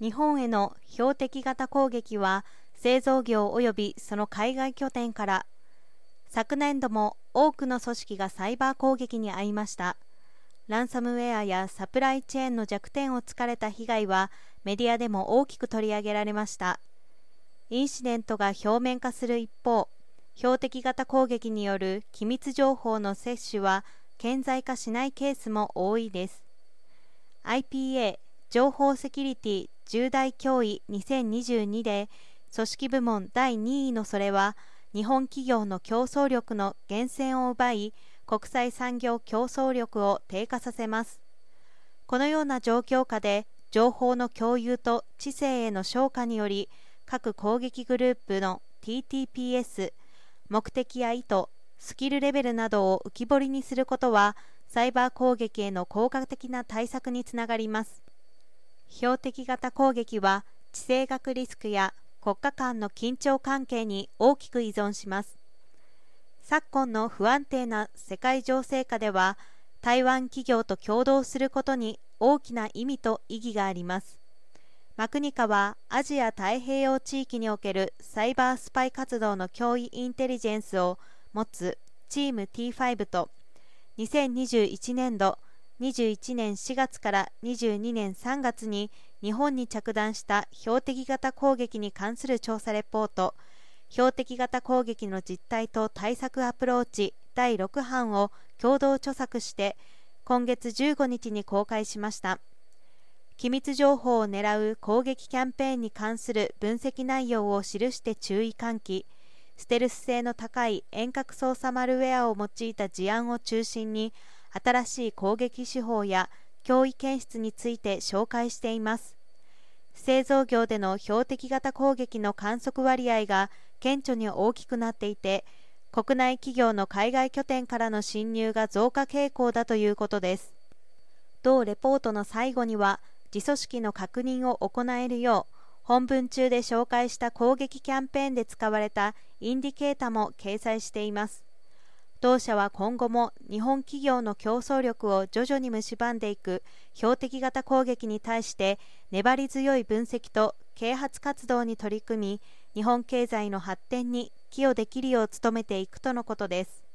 日本への標的型攻撃は製造業及びその海外拠点から昨年度も多くの組織がサイバー攻撃に遭いました。ランサムウェアやサプライチェーンの弱点を突かれた被害はメディアでも大きく取り上げられました。インシデントが表面化する一方標的型攻撃による機密情報の摂取は顕在化しないケースも多いです。IPA 情報セキュリティ重大脅威2022で組織部門第2位のそれは日本企業の競争力の源泉を奪い国際産業競争力を低下させます。このような状況下で情報の共有と知性への昇華により各攻撃グループの TTPS 目的や意図スキルレベルなどを浮き彫りにすることはサイバー攻撃への効果的な対策につながります。標的型攻撃は地政学リスクや国家間の緊張関係に大きく依存します。昨今の不安定な世界情勢下では台湾企業と共同することに大きな意味と意義があります。マクニカはアジア太平洋地域におけるサイバースパイ活動の脅威インテリジェンスを持つチーム T5 と2021年度21年4月から22年3月に日本に着弾した標的型攻撃に関する調査レポート。標的型攻撃の実態と対策アプローチ第6版を共同著作して今月15日に公開しました。機密情報を狙う攻撃キャンペーンに関する分析内容を記して注意喚起。ステルス性の高い遠隔操作マルウェアを用いた事案を中心に新しい攻撃手法や脅威検出について紹介しています。製造業での標的型攻撃の観測割合が顕著に大きくなっていて国内企業の海外拠点からの侵入が増加傾向だということです。同レポートの最後には自組織の確認を行えるよう本文中で紹介した攻撃キャンペーンで使われたインディケータも掲載しています。同社は今後も日本企業の競争力を徐々に蝕んでいく。標的型攻撃に対して粘り強い分析と啓発活動に取り組み日本経済の発展に寄与できるよう努めていくとのことです。